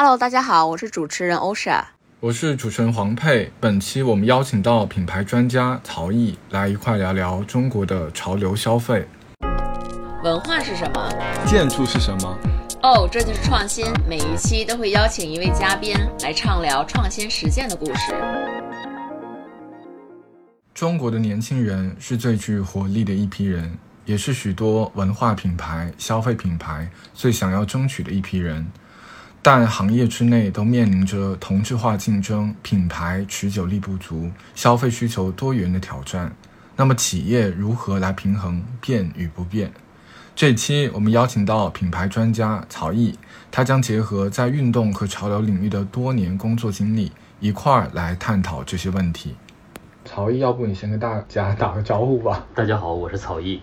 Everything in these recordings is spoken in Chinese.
Hello，大家好，我是主持人欧莎，我是主持人黄佩。本期我们邀请到品牌专家曹毅来一块聊聊中国的潮流消费。文化是什么？建筑是什么？哦，这就是创新。每一期都会邀请一位嘉宾来畅聊创新实践的故事。中国的年轻人是最具活力的一批人，也是许多文化品牌、消费品牌最想要争取的一批人。但行业之内都面临着同质化竞争、品牌持久力不足、消费需求多元的挑战。那么，企业如何来平衡变与不变？这期我们邀请到品牌专家曹毅，他将结合在运动和潮流领域的多年工作经历，一块儿来探讨这些问题。曹毅，要不你先跟大家打个招呼吧。大家好，我是曹毅。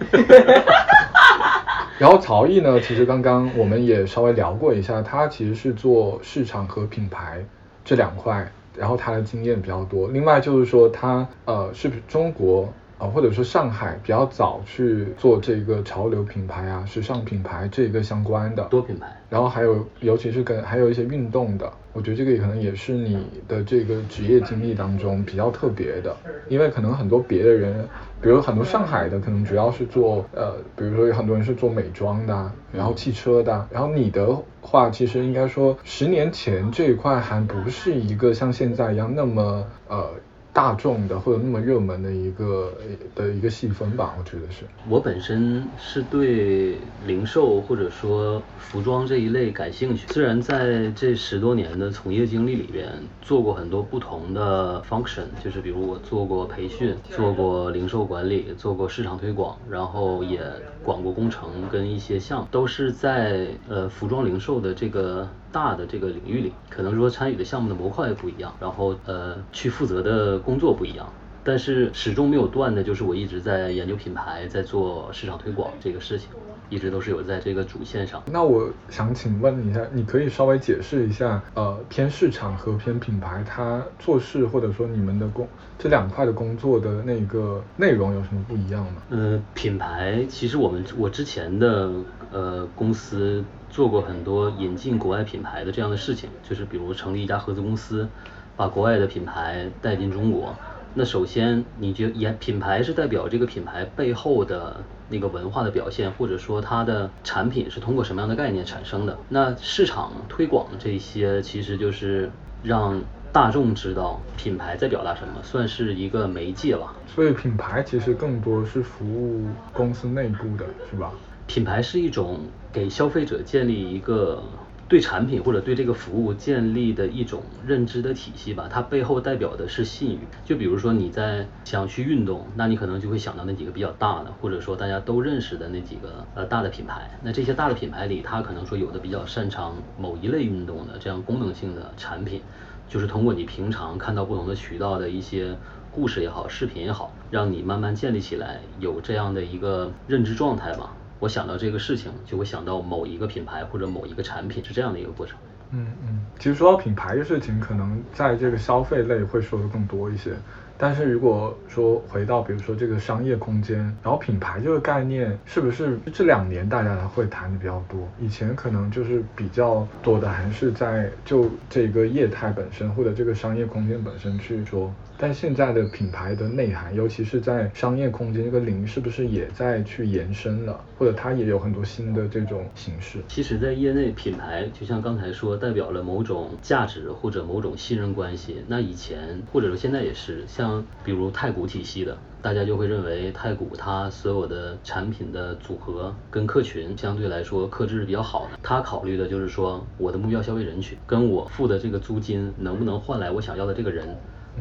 然后曹毅呢，其实刚刚我们也稍微聊过一下，他其实是做市场和品牌这两块，然后他的经验比较多。另外就是说，他呃是中国。啊，或者说上海比较早去做这个潮流品牌啊、时尚品牌这个相关的多品牌，然后还有尤其是跟还有一些运动的，我觉得这个可能也是你的这个职业经历当中比较特别的，因为可能很多别的人，比如很多上海的可能主要是做呃，比如说有很多人是做美妆的，然后汽车的，然后你的话其实应该说十年前这一块还不是一个像现在一样那么呃。大众的或者那么热门的一个的一个细分吧，我觉得是。我本身是对零售或者说服装这一类感兴趣，虽然在这十多年的从业经历里边做过很多不同的 function，就是比如我做过培训，做过零售管理，做过市场推广，然后也管过工程跟一些项目，都是在呃服装零售的这个。大的这个领域里，可能说参与的项目的模块也不一样，然后呃去负责的工作不一样，但是始终没有断的就是我一直在研究品牌，在做市场推广这个事情，一直都是有在这个主线上。那我想请问一下，你可以稍微解释一下，呃偏市场和偏品牌，它做事或者说你们的工这两块的工作的那个内容有什么不一样吗？呃，品牌其实我们我之前的呃公司。做过很多引进国外品牌的这样的事情，就是比如成立一家合资公司，把国外的品牌带进中国。那首先，你觉也品牌是代表这个品牌背后的那个文化的表现，或者说它的产品是通过什么样的概念产生的？那市场推广这些，其实就是让大众知道品牌在表达什么，算是一个媒介吧。所以品牌其实更多是服务公司内部的，是吧？品牌是一种给消费者建立一个对产品或者对这个服务建立的一种认知的体系吧，它背后代表的是信誉。就比如说你在想去运动，那你可能就会想到那几个比较大的，或者说大家都认识的那几个呃大的品牌。那这些大的品牌里，它可能说有的比较擅长某一类运动的这样功能性的产品，就是通过你平常看到不同的渠道的一些故事也好、视频也好，让你慢慢建立起来有这样的一个认知状态吧。我想到这个事情，就会想到某一个品牌或者某一个产品，是这样的一个过程。嗯嗯，其实说到品牌的事情，可能在这个消费类会说的更多一些。但是如果说回到比如说这个商业空间，然后品牌这个概念，是不是这两年大家会谈的比较多？以前可能就是比较多的还是在就这个业态本身或者这个商业空间本身去说。但现在的品牌的内涵，尤其是在商业空间这个领域，是不是也在去延伸了？或者它也有很多新的这种形式？其实，在业内，品牌就像刚才说，代表了某种价值或者某种信任关系。那以前或者说现在也是，像比如太古体系的，大家就会认为太古它所有的产品的组合跟客群相对来说克制是比较好的。它考虑的就是说，我的目标消费人群跟我付的这个租金能不能换来我想要的这个人。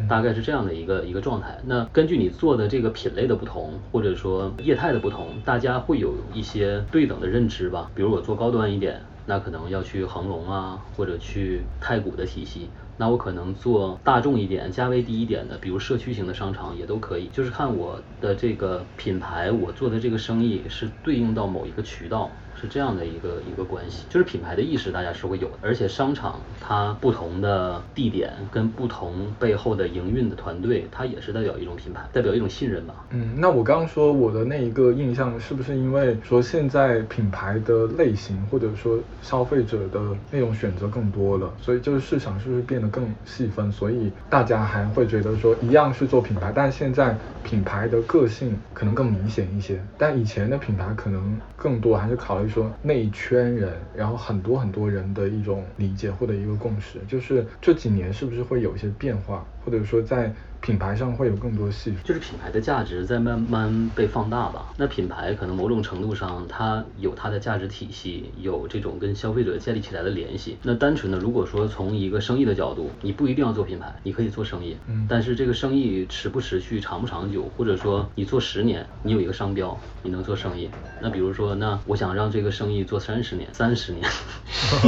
大概是这样的一个一个状态。那根据你做的这个品类的不同，或者说业态的不同，大家会有一些对等的认知吧。比如我做高端一点，那可能要去恒隆啊，或者去太古的体系。那我可能做大众一点、价位低一点的，比如社区型的商场也都可以。就是看我的这个品牌，我做的这个生意是对应到某一个渠道。是这样的一个一个关系。就是品牌的意识大家是会有的，而且商场它不同的地点跟不同背后的营运的团队，它也是代表一种品牌，代表一种信任吧。嗯，那我刚刚说我的那一个印象，是不是因为说现在品牌的类型或者说消费者的那种选择更多了，所以就是市场是不是变得更细分，所以大家还会觉得说一样是做品牌，但现在品牌的个性可能更明显一些，但以前的品牌可能更多还是考虑说内圈人，然后很多很多人的一种理解或者一个共识，就是这几年是不是会有一些变化，或者说在。品牌上会有更多细，就是品牌的价值在慢慢被放大吧。那品牌可能某种程度上，它有它的价值体系，有这种跟消费者建立起来的联系。那单纯的，如果说从一个生意的角度，你不一定要做品牌，你可以做生意。嗯。但是这个生意持不持续、长不长久，或者说你做十年，你有一个商标，你能做生意。那比如说，那我想让这个生意做三十年、三十年，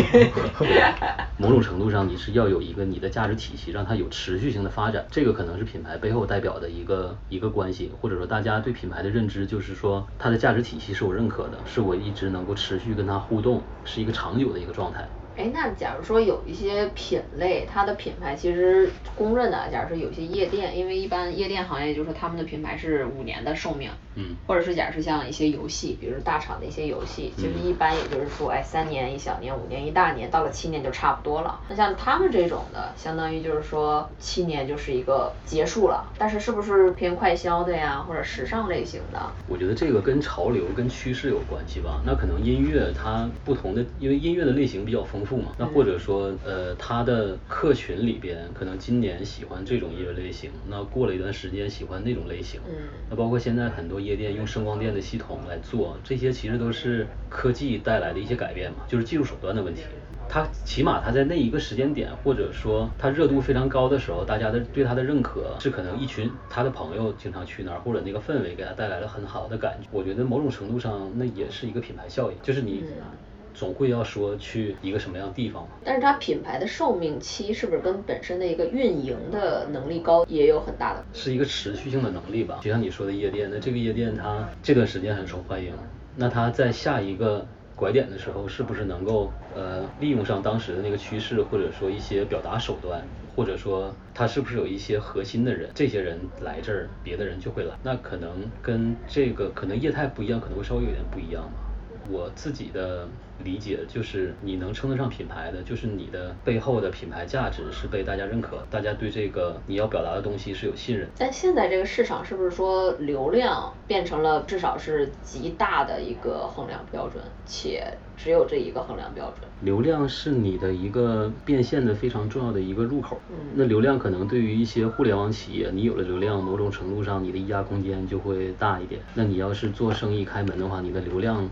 某种程度上你是要有一个你的价值体系，让它有持续性的发展。这个可能。是品牌背后代表的一个一个关系，或者说大家对品牌的认知，就是说它的价值体系是我认可的，是我一直能够持续跟它互动，是一个长久的一个状态。哎，那假如说有一些品类，它的品牌其实公认的，假如说有些夜店，因为一般夜店行业就是说他们的品牌是五年的寿命，嗯，或者是假如说像一些游戏，比如大厂的一些游戏，其实一般也就是说，哎，三年一小年，五年一大年，到了七年就差不多了。那像他们这种的，相当于就是说七年就是一个结束了，但是是不是偏快消的呀，或者时尚类型的？我觉得这个跟潮流跟趋势有关系吧。那可能音乐它不同的，因为音乐的类型比较丰。丰富嘛？那或者说，呃，他的客群里边，可能今年喜欢这种音乐类型，那过了一段时间喜欢那种类型。嗯。那包括现在很多夜店用声光电的系统来做，这些其实都是科技带来的一些改变嘛，就是技术手段的问题。它起码它在那一个时间点，或者说它热度非常高的时候，大家的对它的认可是可能一群他的朋友经常去那儿，或者那个氛围给他带来了很好的感觉。我觉得某种程度上，那也是一个品牌效应，就是你。总会要说去一个什么样的地方嘛？但是它品牌的寿命期是不是跟本身的一个运营的能力高也有很大的？是一个持续性的能力吧。就像你说的夜店，那这个夜店它这段时间很受欢迎，那它在下一个拐点的时候，是不是能够呃利用上当时的那个趋势，或者说一些表达手段，或者说它是不是有一些核心的人，这些人来这儿，别的人就会来。那可能跟这个可能业态不一样，可能会稍微有点不一样吧。我自己的。理解就是你能称得上品牌的，就是你的背后的品牌价值是被大家认可，大家对这个你要表达的东西是有信任。但现在这个市场是不是说流量变成了至少是极大的一个衡量标准，且只有这一个衡量标准？流量是你的一个变现的非常重要的一个入口。嗯。那流量可能对于一些互联网企业，你有了流量，某种程度上你的溢价空间就会大一点。那你要是做生意开门的话，你的流量。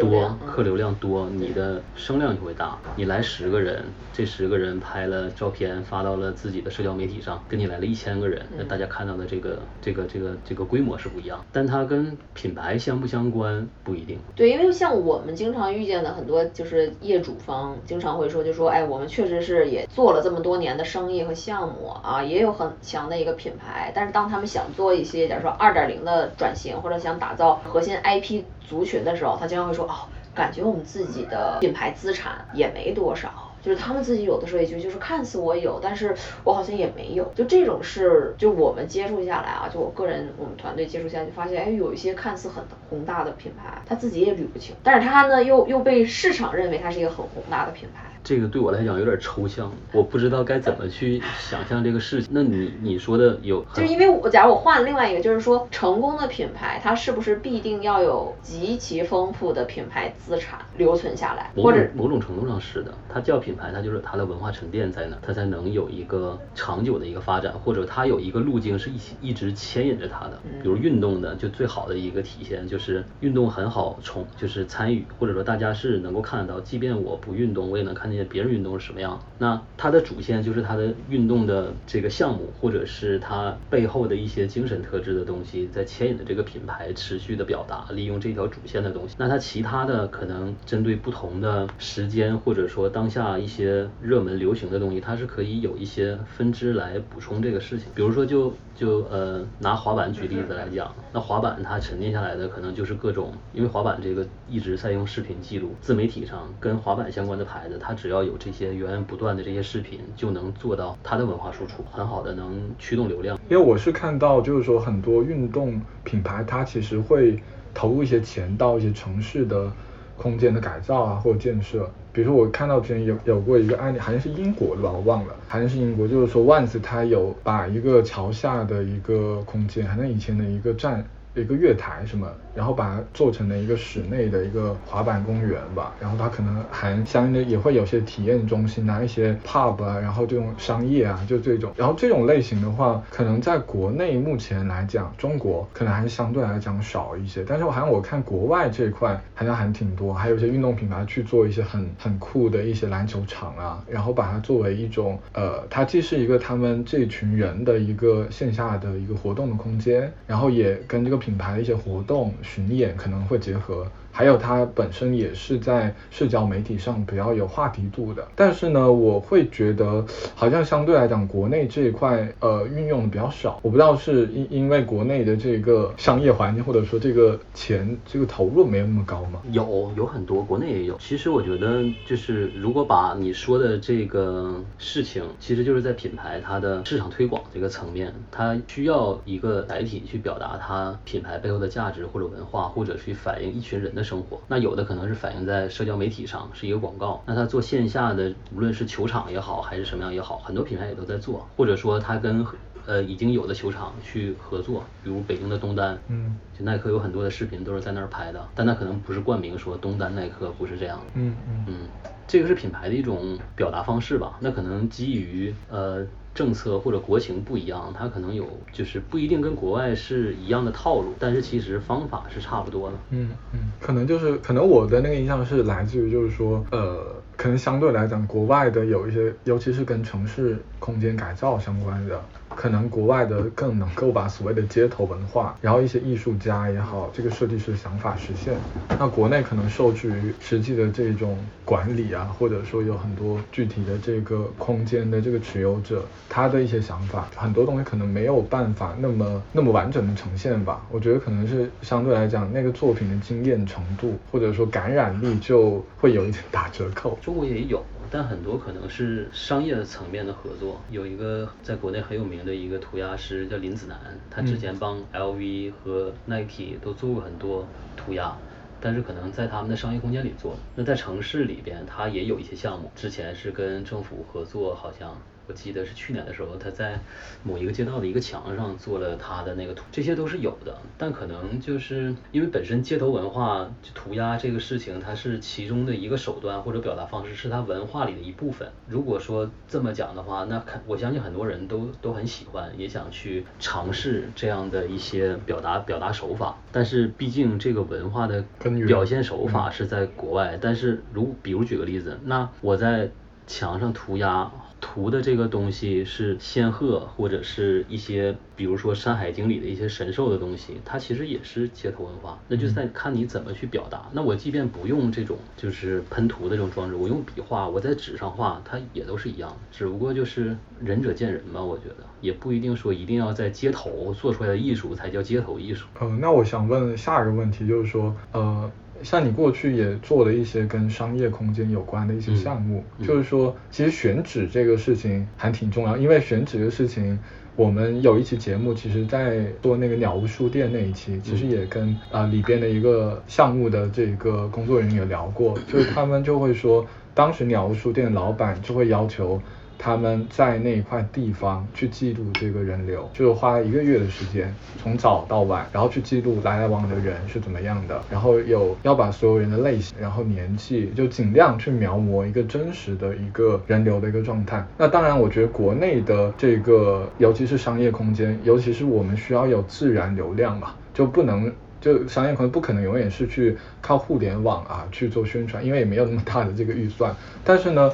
多客流量多，你的声量就会大。你来十个人，这十个人拍了照片发到了自己的社交媒体上，跟你来了一千个人，那大家看到的这个这个这个这个规模是不一样。但它跟品牌相不相关不一定。对，因为像我们经常遇见的很多就是业主方经常会说，就说哎，我们确实是也做了这么多年的生意和项目啊，也有很强的一个品牌。但是当他们想做一些，假如说二点零的转型，或者想打造核心 IP。族群的时候，他经常会说哦，感觉我们自己的品牌资产也没多少，就是他们自己有的时候也就就是看似我有，但是我好像也没有，就这种事就我们接触下来啊，就我个人我们团队接触下来就发现，哎，有一些看似很宏大的品牌，他自己也捋不清，但是他呢又又被市场认为他是一个很宏大的品牌。这个对我来讲有点抽象，我不知道该怎么去想象这个事情。那你你说的有，就是因为我假如我换另外一个，就是说成功的品牌，它是不是必定要有极其丰富的品牌资产留存下来？或者某种程度上是的，它叫品牌，它就是它的文化沉淀在那，它才能有一个长久的一个发展，或者它有一个路径是一起一直牵引着它的。比如运动的，就最好的一个体现就是运动很好从就是参与，或者说大家是能够看得到，即便我不运动，我也能看见。见别人运动是什么样。那它的主线就是它的运动的这个项目，或者是它背后的一些精神特质的东西，在牵引的这个品牌持续的表达，利用这条主线的东西。那它其他的可能针对不同的时间，或者说当下一些热门流行的东西，它是可以有一些分支来补充这个事情。比如说就就呃拿滑板举例子来讲，那滑板它沉淀下来的可能就是各种，因为滑板这个一直在用视频记录，自媒体上跟滑板相关的牌子，它只要有这些源源不断的这些视频，就能做到它的文化输出，很好的能驱动流量。因为我是看到就是说很多运动品牌，它其实会投入一些钱到一些城市的空间的改造啊或者建设。比如说我看到之前有有过一个案例，好像是英国的吧，我忘了，好像是英国，就是说万斯它有把一个桥下的一个空间，好像以前的一个站。一个月台什么，然后把它做成了一个室内的一个滑板公园吧，然后它可能还相应的也会有些体验中心啊，一些 pub 啊，然后这种商业啊，就这种，然后这种类型的话，可能在国内目前来讲，中国可能还是相对来讲少一些，但是我好像我看国外这一块好像还挺多，还有一些运动品牌去做一些很很酷的一些篮球场啊，然后把它作为一种呃，它既是一个他们这群人的一个线下的一个活动的空间，然后也跟这个。品牌的一些活动巡演可能会结合。还有它本身也是在社交媒体上比较有话题度的，但是呢，我会觉得好像相对来讲，国内这一块呃运用的比较少。我不知道是因因为国内的这个商业环境，或者说这个钱这个投入没有那么高吗？有有很多，国内也有。其实我觉得就是如果把你说的这个事情，其实就是在品牌它的市场推广这个层面，它需要一个载体去表达它品牌背后的价值或者文化，或者去反映一群人的。生活，那有的可能是反映在社交媒体上，是一个广告。那他做线下的，无论是球场也好，还是什么样也好，很多品牌也都在做，或者说他跟呃已经有的球场去合作，比如北京的东单，嗯，就耐克有很多的视频都是在那儿拍的，但他可能不是冠名说东单耐克，不是这样的，嗯嗯嗯，这个是品牌的一种表达方式吧？那可能基于呃。政策或者国情不一样，它可能有就是不一定跟国外是一样的套路，但是其实方法是差不多的。嗯嗯，可能就是可能我的那个印象是来自于就是说，呃，可能相对来讲，国外的有一些，尤其是跟城市空间改造相关的。可能国外的更能够把所谓的街头文化，然后一些艺术家也好，这个设计师的想法实现。那国内可能受制于实际的这种管理啊，或者说有很多具体的这个空间的这个持有者，他的一些想法，很多东西可能没有办法那么那么完整的呈现吧。我觉得可能是相对来讲，那个作品的惊艳程度或者说感染力就会有一点打折扣。中国也有。但很多可能是商业层面的合作，有一个在国内很有名的一个涂鸦师叫林子楠，他之前帮 LV 和 Nike 都做过很多涂鸦，但是可能在他们的商业空间里做。那在城市里边，他也有一些项目，之前是跟政府合作，好像。我记得是去年的时候，他在某一个街道的一个墙上做了他的那个图，这些都是有的。但可能就是因为本身街头文化涂鸦这个事情，它是其中的一个手段或者表达方式，是它文化里的一部分。如果说这么讲的话，那肯我相信很多人都都很喜欢，也想去尝试这样的一些表达表达手法。但是毕竟这个文化的表现手法是在国外。但是如比如举个例子，那我在墙上涂鸦。涂的这个东西是仙鹤或者是一些，比如说《山海经》里的一些神兽的东西，它其实也是街头文化。那就是在看你怎么去表达。那我即便不用这种就是喷涂的这种装置，我用笔画，我在纸上画，它也都是一样的。只不过就是仁者见仁吧，我觉得也不一定说一定要在街头做出来的艺术才叫街头艺术。嗯，那我想问下一个问题，就是说，呃。像你过去也做了一些跟商业空间有关的一些项目，就是说，其实选址这个事情还挺重要，因为选址的事情，我们有一期节目，其实在做那个鸟屋书店那一期，其实也跟啊里边的一个项目的这个工作人员有聊过，就是他们就会说，当时鸟屋书店老板就会要求。他们在那一块地方去记录这个人流，就是花了一个月的时间，从早到晚，然后去记录来来往的人是怎么样的，然后有要把所有人的类型，然后年纪，就尽量去描摹一个真实的一个人流的一个状态。那当然，我觉得国内的这个，尤其是商业空间，尤其是我们需要有自然流量嘛，就不能。就商业可能不可能永远是去靠互联网啊去做宣传，因为也没有那么大的这个预算。但是呢，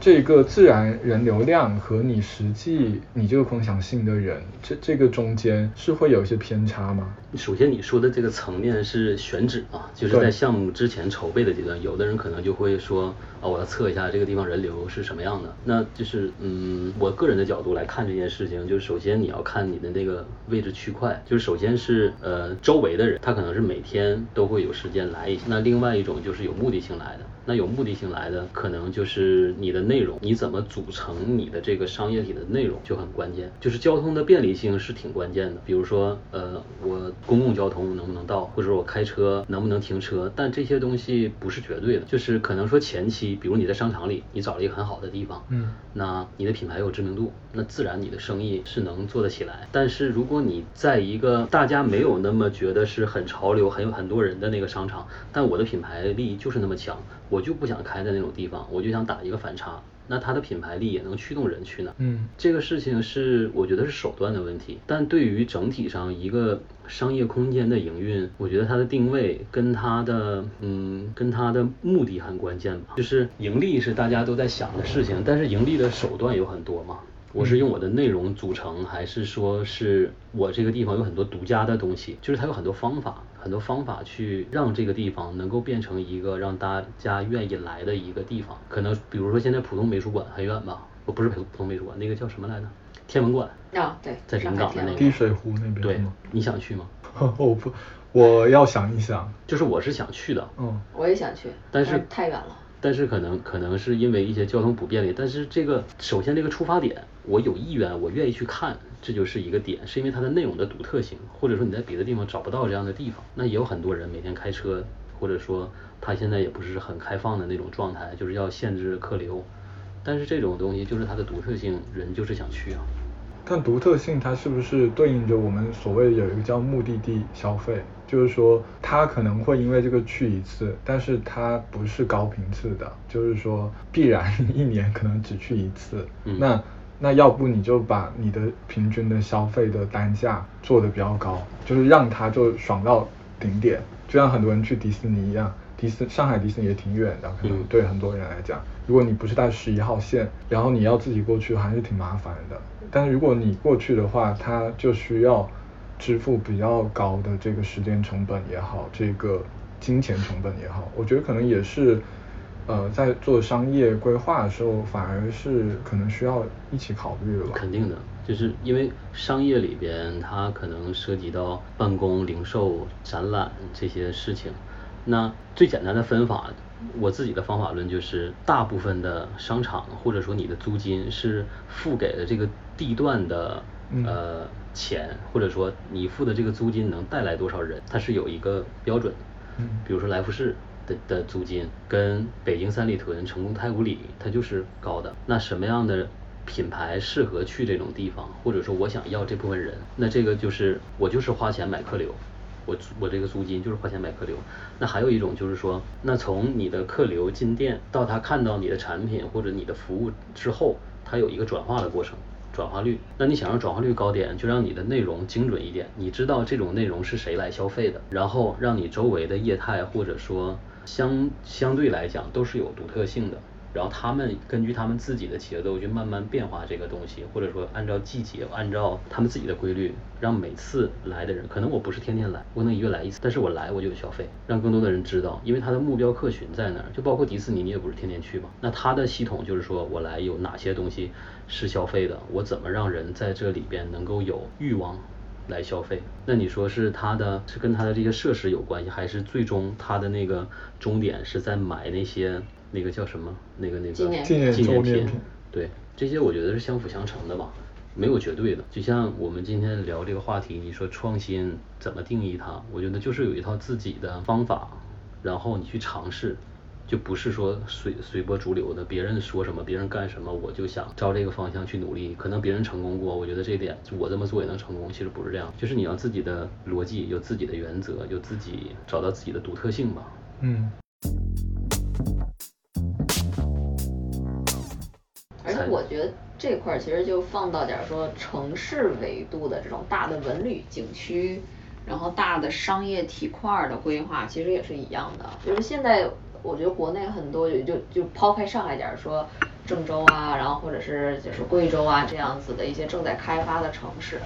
这个自然人流量和你实际你这个共享性的人，这这个中间是会有一些偏差吗？首先你说的这个层面是选址啊，就是在项目之前筹备的阶段，有的人可能就会说啊，我要测一下这个地方人流是什么样的。那就是嗯，我个人的角度来看这件事情，就是首先你要看你的那个位置区块，就是首先是呃周围的人，他可能是每天都会有时间来一下。那另外一种就是有目的性来的，那有目的性来的，可能就是你的内容，你怎么组成你的这个商业体的内容就很关键。就是交通的便利性是挺关键的，比如说呃我公共交通能不能到，或者我开车能不能停车，但这些东西不是绝对的，就是可能说前期，比如你在商场里，你找了一个很好的地方，嗯，那你的品牌有知名度，那自然你的生意是能做得起来。但是如果你在一个大家没有那么觉得是很潮流、很有很多人的那个商场，但我的品牌力就是那么强，我就不想开在那种地方，我就想打一个反差。那它的品牌力也能驱动人去哪儿。嗯这个事情是我觉得是手段的问题，但对于整体上一个商业空间的营运，我觉得它的定位跟它的嗯跟它的目的很关键吧。就是盈利是大家都在想的事情，但是盈利的手段有很多嘛。我是用我的内容组成，还是说是我这个地方有很多独家的东西？就是它有很多方法，很多方法去让这个地方能够变成一个让大家愿意来的一个地方。可能比如说现在浦东美术馆很远吧，不不是浦浦东美术馆，那个叫什么来着？天文馆。啊，对，在临港的那个滴水湖那边对？，你想去吗？我不，我要想一想。就是我是想去的，嗯我也想去，但是太远了。但是可能可能是因为一些交通不便利，但是这个首先这个出发点，我有意愿，我愿意去看，这就是一个点，是因为它的内容的独特性，或者说你在别的地方找不到这样的地方。那也有很多人每天开车，或者说他现在也不是很开放的那种状态，就是要限制客流，但是这种东西就是它的独特性，人就是想去啊。但独特性它是不是对应着我们所谓有一个叫目的地消费？就是说，他可能会因为这个去一次，但是他不是高频次的，就是说必然 一年可能只去一次。嗯那那要不你就把你的平均的消费的单价做得比较高，就是让他就爽到顶点，就像很多人去迪士尼一样。迪斯上海迪士尼也挺远的，可能嗯对很多人来讲，如果你不是在十一号线，然后你要自己过去，还是挺麻烦的。但是如果你过去的话，它就需要支付比较高的这个时间成本也好，这个金钱成本也好，我觉得可能也是，呃，在做商业规划的时候，反而是可能需要一起考虑的吧。肯定的，就是因为商业里边它可能涉及到办公、零售、展览这些事情。那最简单的分法，我自己的方法论就是，大部分的商场或者说你的租金是付给了这个地段的嗯呃钱，或者说你付的这个租金能带来多少人，它是有一个标准的。嗯比如说来福士的的租金跟北京三里屯、成都太古里，它就是高的。那什么样的品牌适合去这种地方，或者说我想要这部分人，那这个就是我就是花钱买客流。我我这个租金就是花钱买客流，那还有一种就是说，那从你的客流进店到他看到你的产品或者你的服务之后，它有一个转化的过程。转化率，那你想让转化率高点，就让你的内容精准一点，你知道这种内容是谁来消费的，然后让你周围的业态或者说相相对来讲都是有独特性的，然后他们根据他们自己的节奏去慢慢变化这个东西，或者说按照季节，按照他们自己的规律，让每次来的人，可能我不是天天来，我可能一个月来一次，但是我来我就有消费，让更多的人知道，因为他的目标客群在那儿，就包括迪士尼，你也不是天天去嘛，那他的系统就是说我来有哪些东西是消费的，我怎么让人在这里边能够有欲望。来消费，那你说是他的是跟他的这些设施有关系，还是最终他的那个终点是在买那些那个叫什么那个那个纪念纪念品？对，这些我觉得是相辅相成的吧，没有绝对的。就像我们今天聊这个话题，你说创新怎么定义它？我觉得就是有一套自己的方法，然后你去尝试。就不是说随随波逐流的，别人说什么，别人干什么，我就想朝这个方向去努力。可能别人成功过，我觉得这一点我这么做也能成功，其实不是这样。就是你要自己的逻辑，有自己的原则，有自己找到自己的独特性吧。嗯我觉得这块儿其实就放到点儿说城市维度的这种大的文旅景区，然后大的商业体块儿的规划其实也是一样的，就是现在我觉得国内很多就就抛开上海点儿说，郑州啊，然后或者是就是贵州啊这样子的一些正在开发的城市，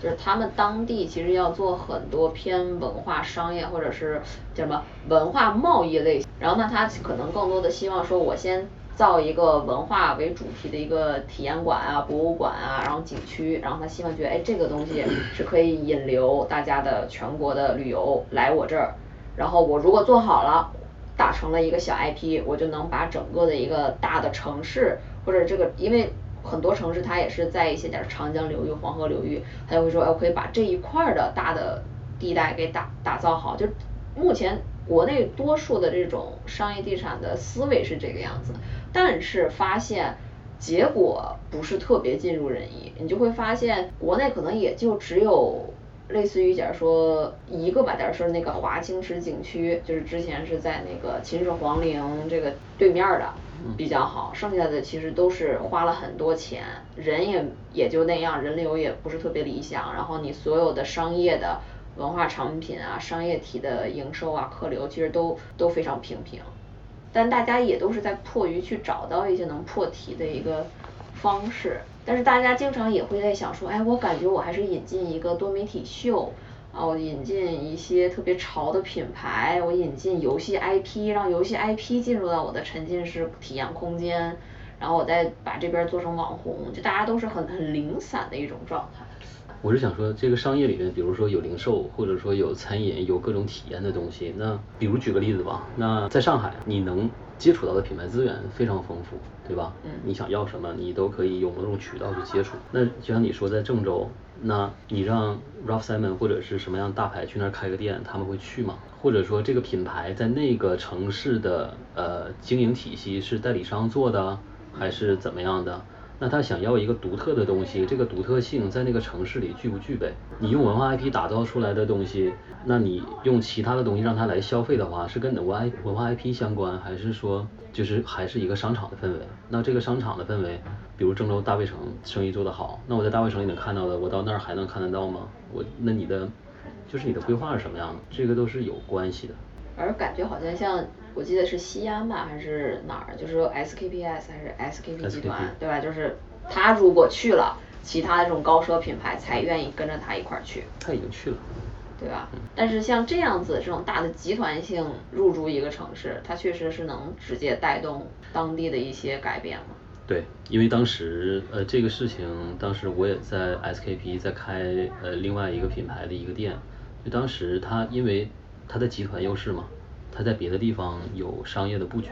就是他们当地其实要做很多偏文化商业或者是叫什么文化贸易类，然后那他可能更多的希望说我先。造一个文化为主题的一个体验馆啊、博物馆啊，然后景区，然后他希望觉得，哎，这个东西是可以引流大家的全国的旅游来我这儿，然后我如果做好了，打成了一个小 IP，我就能把整个的一个大的城市或者这个，因为很多城市它也是在一些点长江流域、黄河流域，他就会说，哎，我可以把这一块的大的地带给打打造好，就目前国内多数的这种商业地产的思维是这个样子。但是发现结果不是特别尽如人意，你就会发现国内可能也就只有类似于假如说一个吧，假如说那个华清池景区，就是之前是在那个秦始皇陵这个对面的比较好，剩下的其实都是花了很多钱，人也也就那样，人流也不是特别理想，然后你所有的商业的文化产品啊、商业体的营收啊、客流其实都都非常平平。但大家也都是在迫于去找到一些能破题的一个方式，但是大家经常也会在想说，哎，我感觉我还是引进一个多媒体秀，啊，我引进一些特别潮的品牌，我引进游戏 IP，让游戏 IP 进入到我的沉浸式体验空间，然后我再把这边做成网红，就大家都是很很零散的一种状态。我是想说，这个商业里面，比如说有零售，或者说有餐饮，有各种体验的东西。那比如举个例子吧，那在上海，你能接触到的品牌资源非常丰富，对吧？嗯。你想要什么，你都可以用某种渠道去接触。那就像你说，在郑州，那你让 Ralph Simon 或者是什么样大牌去那儿开个店，他们会去吗？或者说这个品牌在那个城市的呃经营体系是代理商做的，还是怎么样的？那他想要一个独特的东西，这个独特性在那个城市里具不具备？你用文化 IP 打造出来的东西，那你用其他的东西让他来消费的话，是跟文化文化 IP 相关，还是说就是还是一个商场的氛围？那这个商场的氛围，比如郑州大卫城生意做得好，那我在大卫城里能看到的，我到那儿还能看得到吗？我那你的就是你的规划是什么样的？这个都是有关系的。而感觉好像像。我记得是西安吧，还是哪儿？就是说 SKPS 还是 SKP 集团，对吧？就是他如果去了，其他的这种高奢品牌才愿意跟着他一块儿去。他已经去了，对吧？但是像这样子这种大的集团性入驻一个城市，它确实是能直接带动当地的一些改变嘛？对，因为当时呃这个事情，当时我也在 SKP 在开呃另外一个品牌的一个店，就当时他因为他的集团优势嘛。他在别的地方有商业的布局，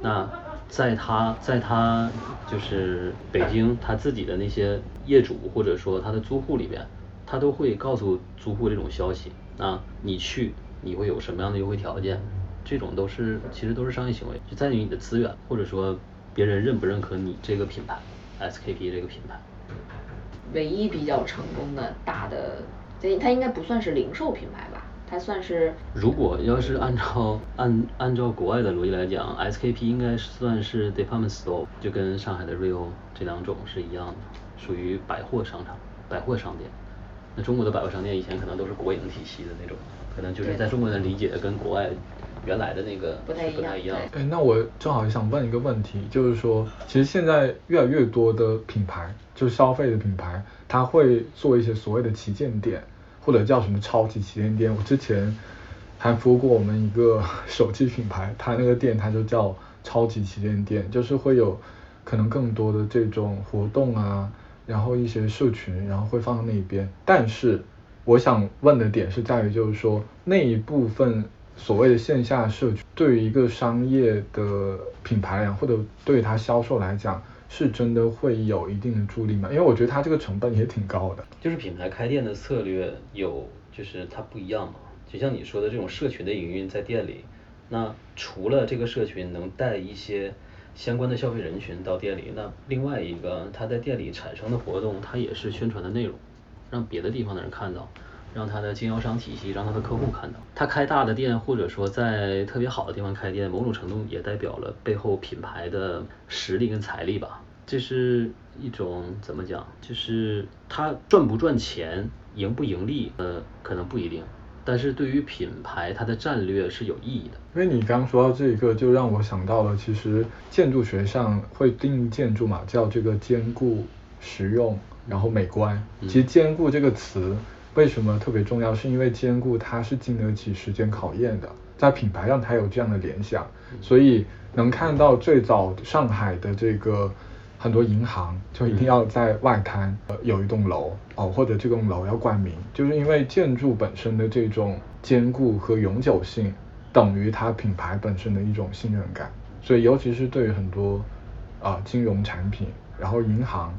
那在他在他就是北京他自己的那些业主或者说他的租户里边，他都会告诉租户这种消息，那你去你会有什么样的优惠条件？这种都是其实都是商业行为，就在于你的资源或者说别人认不认可你这个品牌，SKP 这个品牌。唯一比较成功的大的，对，它应该不算是零售品牌吧？它算是，如果要是按照按按照国外的逻辑来讲，SKP 应该算是 department store，就跟上海的 Rio 这两种是一样的，属于百货商场、百货商店。那中国的百货商店以前可能都是国营体系的那种，可能就是在中国人理解跟国外原来的那个不太一样。哎，那我正好也想问一个问题，就是说，其实现在越来越多的品牌，就消费的品牌，它会做一些所谓的旗舰店。或者叫什么超级旗舰店？我之前还服务过我们一个 手机品牌，它那个店它就叫超级旗舰店，就是会有可能更多的这种活动啊，然后一些社群，然后会放到那边。但是我想问的点是在于，就是说那一部分所谓的线下社群，对于一个商业的品牌或者对于它销售来讲。是真的会有一定的助力吗？因为我觉得它这个成本也挺高的。就是品牌开店的策略有，就是它不一样嘛。就像你说的这种社群的营运在店里，那除了这个社群能带一些相关的消费人群到店里，那另外一个它在店里产生的活动，它也是宣传的内容，让别的地方的人看到，让他的经销商体系，让他的客户看到。他开大的店，或者说在特别好的地方开店，某种程度也代表了背后品牌的实力跟财力吧。这是一种怎么讲？就是他赚不赚钱，盈不盈利，呃，可能不一定。但是对于品牌它的战略是有意义的。因为你刚说到这个，就让我想到了，其实建筑学上会定义建筑嘛，叫这个坚固、实用，然后美观。其实坚固这个词为什么特别重要？是因为坚固它是经得起时间考验的，在品牌上它有这样的联想，所以能看到最早上海的这个。很多银行就一定要在外滩呃有一栋楼哦，或者这栋楼要冠名，就是因为建筑本身的这种坚固和永久性，等于它品牌本身的一种信任感。所以尤其是对于很多啊金融产品，然后银行，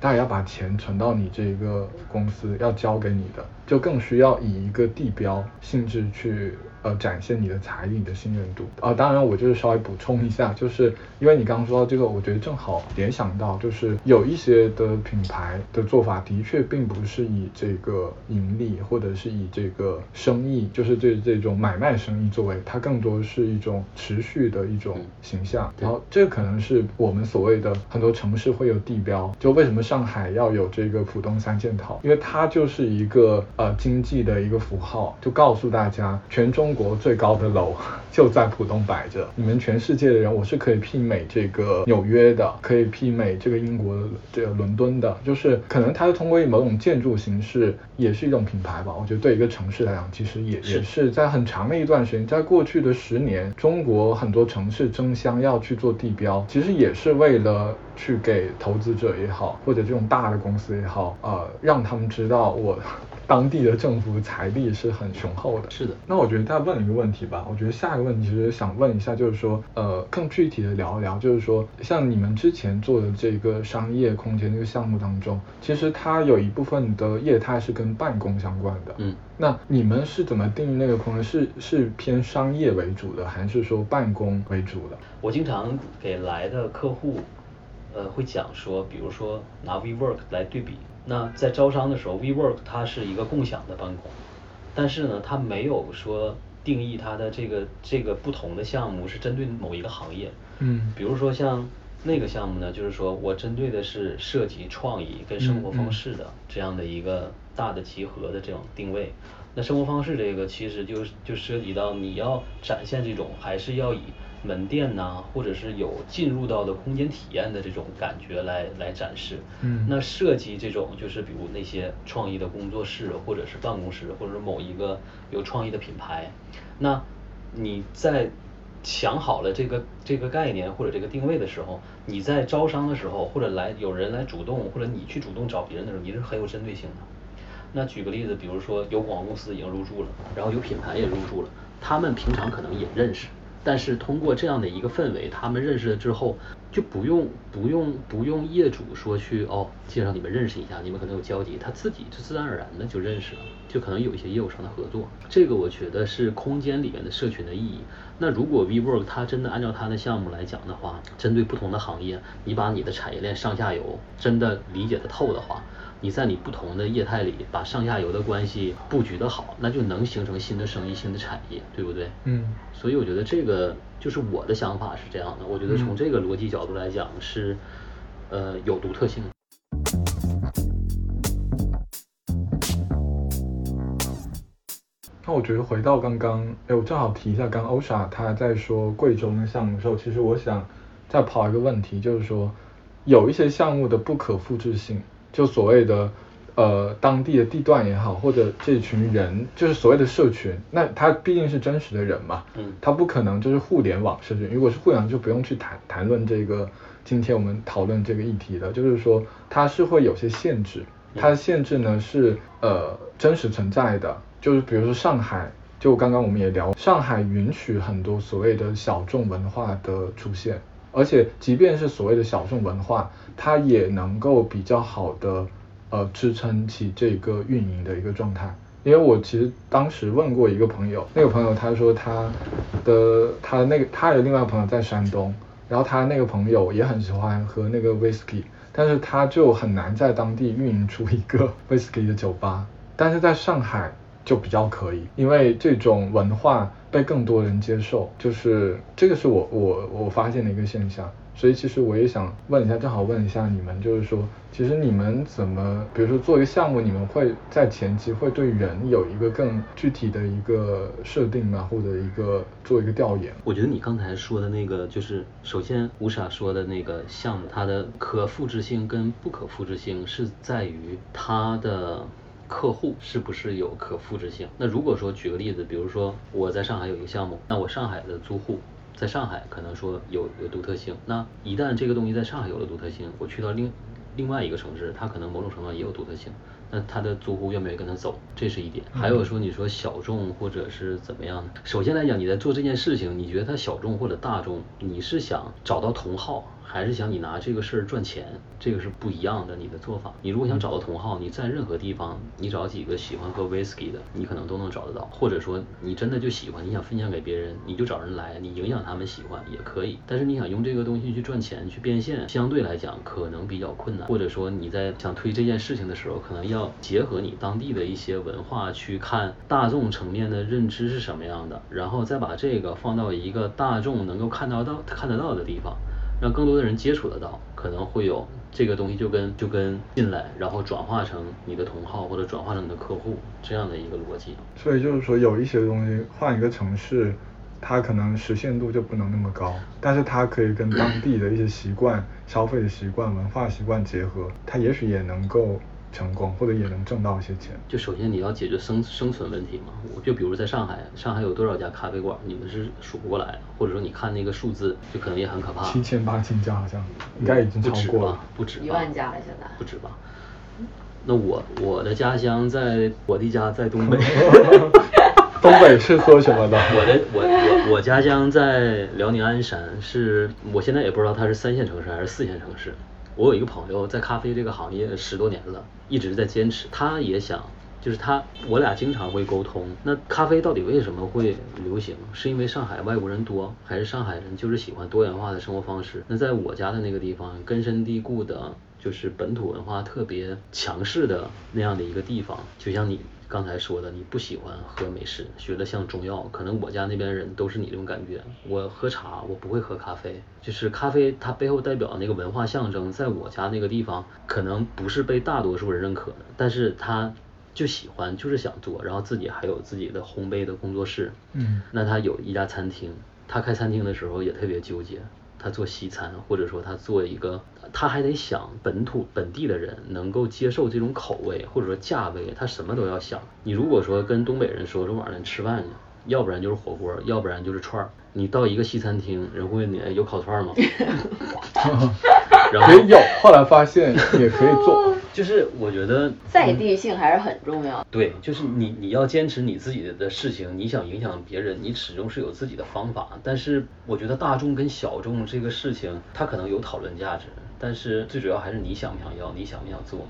大家要把钱存到你这个公司要交给你的，就更需要以一个地标性质去。呃，展现你的才艺、你的信任度啊。当然，我就是稍微补充一下，就是因为你刚刚说到这个，我觉得正好联想到，就是有一些的品牌的做法，的确并不是以这个盈利或者是以这个生意，就是这这种买卖生意作为，它更多是一种持续的一种形象。然后，这可能是我们所谓的很多城市会有地标，就为什么上海要有这个浦东三件套，因为它就是一个呃经济的一个符号，就告诉大家全中。国最高的楼就在浦东摆着，你们全世界的人，我是可以媲美这个纽约的，可以媲美这个英国这个伦敦的，就是可能它是通过某种建筑形式，也是一种品牌吧。我觉得对一个城市来讲，其实也也是在很长的一段时间，在过去的十年，中国很多城市争相要去做地标，其实也是为了去给投资者也好，或者这种大的公司也好，呃，让他们知道我。当地的政府财力是很雄厚的。是的，那我觉得再问一个问题吧。我觉得下一个问题其实想问一下，就是说，呃，更具体的聊一聊，就是说，像你们之前做的这个商业空间这个项目当中，其实它有一部分的业态是跟办公相关的。嗯，那你们是怎么定义那个空间？是是偏商业为主的，还是说办公为主的？我经常给来的客户，呃，会讲说，比如说拿 WeWork 来对比。那在招商的时候，WeWork 它是一个共享的办公，但是呢，它没有说定义它的这个这个不同的项目是针对某一个行业。嗯。比如说像那个项目呢，就是说我针对的是设计创意跟生活方式的这样的一个大的集合的这种定位。那生活方式这个其实就就涉及到你要展现这种还是要以。门店呐，或者是有进入到的空间体验的这种感觉来来展示。嗯，那设计这种就是比如那些创意的工作室，或者是办公室，或者是某一个有创意的品牌。那你在想好了这个这个概念或者这个定位的时候，你在招商的时候，或者来有人来主动，或者你去主动找别人的时候，你是很有针对性的。那举个例子，比如说有广告公司已经入驻了，然后有品牌也入驻了，他们平常可能也认识。但是通过这样的一个氛围，他们认识了之后，就不用不用不用业主说去哦介绍你们认识一下，你们可能有交集，他自己就自然而然的就认识了，就可能有一些业务上的合作。这个我觉得是空间里面的社群的意义。那如果 WeWork 它真的按照它的项目来讲的话，针对不同的行业，你把你的产业链上下游真的理解的透的话。你在你不同的业态里把上下游的关系布局的好，那就能形成新的生意、新的产业，对不对？嗯。所以我觉得这个就是我的想法是这样的。我觉得从这个逻辑角度来讲是，呃，有独特性。那我觉得回到刚刚，哎，我正好提一下，刚欧莎他在说贵州那项目的时候，其实我想再抛一个问题，就是说有一些项目的不可复制性。就所谓的，呃，当地的地段也好，或者这群人，就是所谓的社群，那他毕竟是真实的人嘛，嗯，他不可能就是互联网社群。如果是互联网，就不用去谈谈论这个今天我们讨论这个议题的。就是说，它是会有些限制，它的限制呢是呃真实存在的。就是比如说上海，就刚刚我们也聊，上海允许很多所谓的小众文化的出现。而且，即便是所谓的小众文化，它也能够比较好的呃支撑起这个运营的一个状态。因为我其实当时问过一个朋友，那个朋友他说他的他那个他有另外一个朋友在山东，然后他那个朋友也很喜欢喝那个 whisky，但是他就很难在当地运营出一个 whisky 的酒吧，但是在上海。就比较可以，因为这种文化被更多人接受，就是这个是我我我发现的一个现象。所以其实我也想问一下，正好问一下你们，就是说，其实你们怎么，比如说做一个项目，你们会在前期会对人有一个更具体的一个设定吗？或者一个做一个调研？我觉得你刚才说的那个，就是首先吴傻说的那个项目，它的可复制性跟不可复制性是在于它的。客户是不是有可复制性？那如果说举个例子，比如说我在上海有一个项目，那我上海的租户在上海可能说有有独特性，那一旦这个东西在上海有了独特性，我去到另另外一个城市，它可能某种程度上也有独特性，那他的租户愿不愿意跟他走，这是一点。还有说你说小众或者是怎么样呢，首先来讲你在做这件事情，你觉得它小众或者大众，你是想找到同好？还是想你拿这个事儿赚钱，这个是不一样的。你的做法，你如果想找到同好，你在任何地方，你找几个喜欢喝 whisky 的，你可能都能找得到。或者说你真的就喜欢，你想分享给别人，你就找人来，你影响他们喜欢也可以。但是你想用这个东西去赚钱去变现，相对来讲可能比较困难。或者说你在想推这件事情的时候，可能要结合你当地的一些文化去看大众层面的认知是什么样的，然后再把这个放到一个大众能够看到到看得到的地方。让更多的人接触得到，可能会有这个东西就跟就跟进来，然后转化成你的同号或者转化成你的客户这样的一个逻辑。所以就是说，有一些东西换一个城市，它可能实现度就不能那么高，但是它可以跟当地的一些习惯、消费习惯、文化习惯结合，它也许也能够。成功或者也能挣到一些钱。就首先你要解决生生存问题嘛。我就比如在上海，上海有多少家咖啡馆，你们是数不过来的。或者说你看那个数字，就可能也很可怕。七千八千家好像，应该已经超过了，不止一万家了现在。不止吧？那我我的家乡在我的家在东北。东北是喝什么 的？我的我我我家乡在辽宁鞍山，是我现在也不知道它是三线城市还是四线城市。我有一个朋友在咖啡这个行业十多年了，一直在坚持。他也想，就是他，我俩经常会沟通。那咖啡到底为什么会流行？是因为上海外国人多，还是上海人就是喜欢多元化的生活方式？那在我家的那个地方，根深蒂固的，就是本土文化特别强势的那样的一个地方，就像你。刚才说的，你不喜欢喝美式，觉得像中药，可能我家那边人都是你这种感觉。我喝茶，我不会喝咖啡，就是咖啡它背后代表的那个文化象征，在我家那个地方可能不是被大多数人认可的，但是他就喜欢，就是想做，然后自己还有自己的烘焙的工作室。嗯，那他有一家餐厅，他开餐厅的时候也特别纠结。他做西餐，或者说他做一个，他还得想本土本地的人能够接受这种口味，或者说价位，他什么都要想。你如果说跟东北人说说晚上吃饭去，要不然就是火锅，要不然就是串儿。你到一个西餐厅，人会问你有烤串吗？然后有，后来发现也可以做。就是我觉得在地性还是很重要。对，就是你你要坚持你自己的事情，你想影响别人，你始终是有自己的方法。但是我觉得大众跟小众这个事情，它可能有讨论价值，但是最主要还是你想不想要，你想不想做。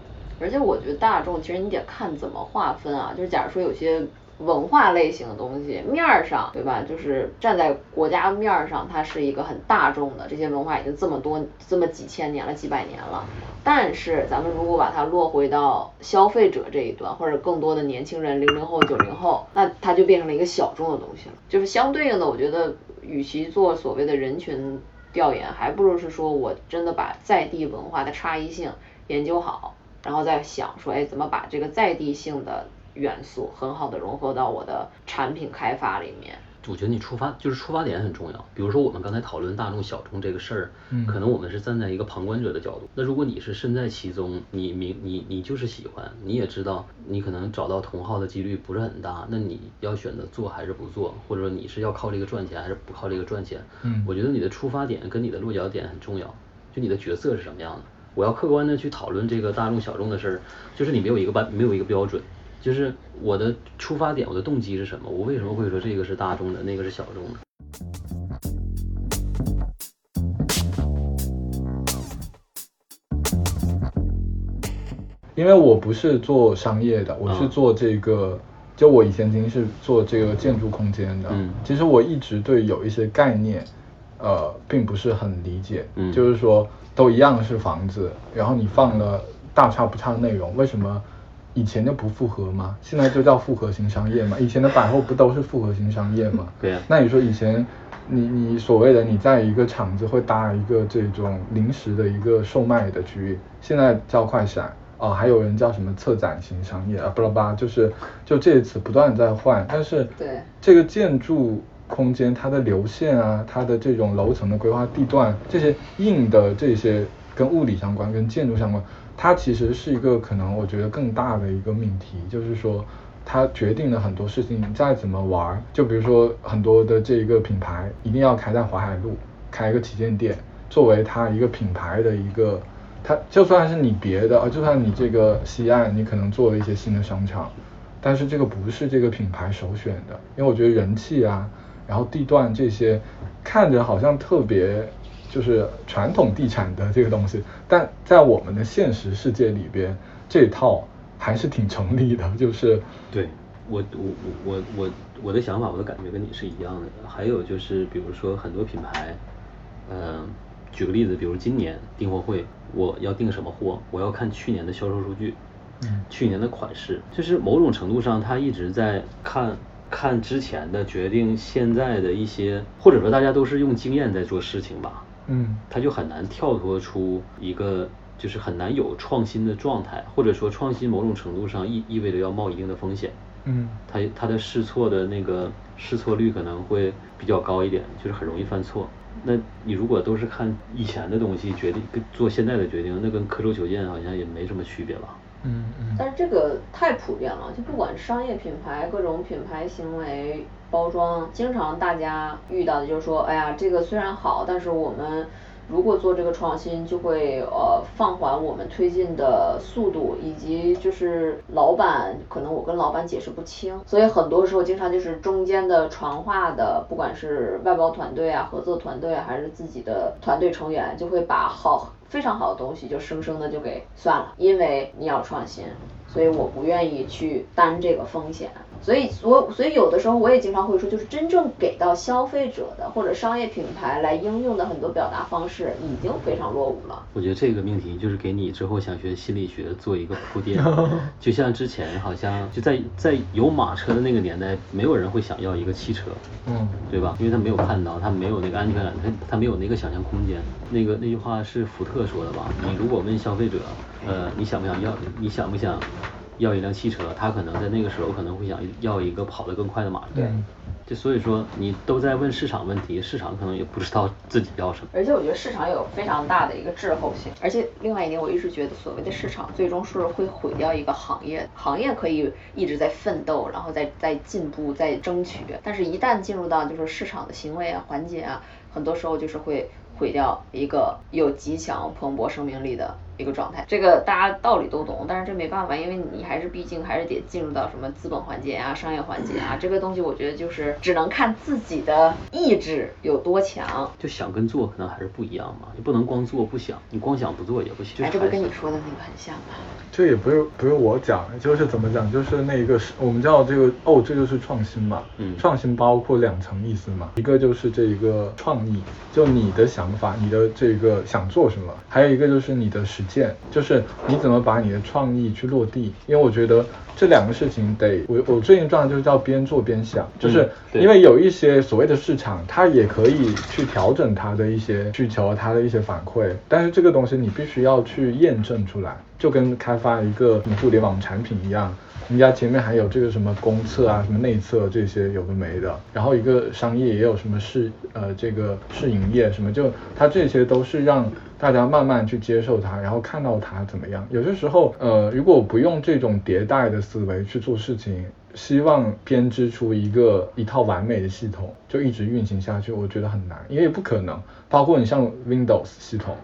而且我觉得大众其实你得看怎么划分啊，就是假如说有些。文化类型的东西面儿上，对吧？就是站在国家面儿上，它是一个很大众的，这些文化已经这么多、这么几千年了、几百年了。但是咱们如果把它落回到消费者这一端，或者更多的年轻人，零零后、九零后，那它就变成了一个小众的东西了。就是相对应的，我觉得与其做所谓的人群调研，还不如是说我真的把在地文化的差异性研究好，然后再想说，哎，怎么把这个在地性的。元素很好的融合到我的产品开发里面。我觉得你出发就是出发点很重要。比如说我们刚才讨论大众小众这个事儿，嗯，可能我们是站在一个旁观者的角度。那如果你是身在其中，你明你你就是喜欢，你也知道你可能找到同号的几率不是很大，那你要选择做还是不做，或者说你是要靠这个赚钱还是不靠这个赚钱？嗯，我觉得你的出发点跟你的落脚点很重要。就你的角色是什么样的？我要客观的去讨论这个大众小众的事儿，就是你没有一个班没有一个标准。就是我的出发点，我的动机是什么？我为什么会说这个是大众的，那个是小众的？因为我不是做商业的，我是做这个，就我以前曾经是做这个建筑空间的。嗯，其实我一直对有一些概念，呃，并不是很理解。嗯，就是说都一样是房子，然后你放了大差不差的内容，为什么？以前就不复合嘛？现在就叫复合型商业嘛。以前的百货不都是复合型商业嘛？对呀。那你说以前你你所谓的你在一个厂子会搭一个这种临时的一个售卖的区域，现在叫快闪啊，还有人叫什么策展型商业啊，巴拉巴，就是就这些词不断在换，但是对这个建筑空间它的流线啊，它的这种楼层的规划地段，这些硬的这些跟物理相关、跟建筑相关，它其实是一个可能我觉得更大的一个命题，就是说。它决定了很多事情，你再怎么玩，就比如说很多的这一个品牌一定要开在淮海路，开一个旗舰店，作为它一个品牌的一个，它就算是你别的，啊，就算你这个西岸你可能做了一些新的商场，但是这个不是这个品牌首选的，因为我觉得人气啊，然后地段这些看着好像特别就是传统地产的这个东西，但在我们的现实世界里边，这套。还是挺成立的，就是对我我我我我的想法，我的感觉跟你是一样的。还有就是，比如说很多品牌，嗯，举个例子，比如今年订货会，我要订什么货，我要看去年的销售数据，嗯，去年的款式，就是某种程度上，他一直在看看之前的，决定现在的一些，或者说大家都是用经验在做事情吧，嗯，他就很难跳脱出一个。就是很难有创新的状态，或者说创新某种程度上意意味着要冒一定的风险。嗯，他他的试错的那个试错率可能会比较高一点，就是很容易犯错。那你如果都是看以前的东西决定跟做现在的决定，那跟刻舟求剑好像也没什么区别吧？嗯。但是这个太普遍了，就不管商业品牌各种品牌行为包装，经常大家遇到的就是说，哎呀，这个虽然好，但是我们。如果做这个创新，就会呃放缓我们推进的速度，以及就是老板可能我跟老板解释不清，所以很多时候经常就是中间的传话的，不管是外包团队啊、合作团队还是自己的团队成员，就会把好非常好的东西就生生的就给算了，因为你要创新，所以我不愿意去担这个风险。所以，我所以有的时候我也经常会说，就是真正给到消费者的或者商业品牌来应用的很多表达方式，已经非常落伍了。我觉得这个命题就是给你之后想学心理学做一个铺垫。就像之前好像就在在有马车的那个年代，没有人会想要一个汽车，嗯，对吧？因为他没有看到，他没有那个安全感，他他没有那个想象空间。那个那句话是福特说的吧？你如果问消费者，呃，你想不想要？你想不想？要一辆汽车，他可能在那个时候可能会想要一个跑得更快的马车。对，就所以说你都在问市场问题，市场可能也不知道自己要什么。而且我觉得市场有非常大的一个滞后性。而且另外一点，我一直觉得所谓的市场最终是会毁掉一个行业。行业可以一直在奋斗，然后在在进步，在争取。但是，一旦进入到就是市场的行为啊、环节啊，很多时候就是会毁掉一个有极强蓬勃生命力的。一个状态，这个大家道理都懂，但是这没办法，因为你还是毕竟还是得进入到什么资本环节啊、商业环节啊，这个东西我觉得就是只能看自己的意志有多强。就想跟做可能还是不一样嘛，你不能光做不想，你光想不做也不行。哎，这不跟你说的那个很像吗？这也不是不是我讲，就是怎么讲，就是那个是我们叫这个哦，这就是创新嘛。嗯。创新包括两层意思嘛，一个就是这一个创意，就你的想法，你的这个想做什么，还有一个就是你的实。件就是你怎么把你的创意去落地，因为我觉得这两个事情得我我最近状态就是叫边做边想，就是因为有一些所谓的市场，它也可以去调整它的一些需求，它的一些反馈，但是这个东西你必须要去验证出来，就跟开发一个什么互联网产品一样，人家前面还有这个什么公测啊，什么内测这些有的没的，然后一个商业也有什么试呃这个试营业什么，就它这些都是让。大家慢慢去接受它，然后看到它怎么样。有些时候，呃，如果不用这种迭代的思维去做事情，希望编织出一个一套完美的系统就一直运行下去，我觉得很难，因为不可能。包括你像 Windows 系统。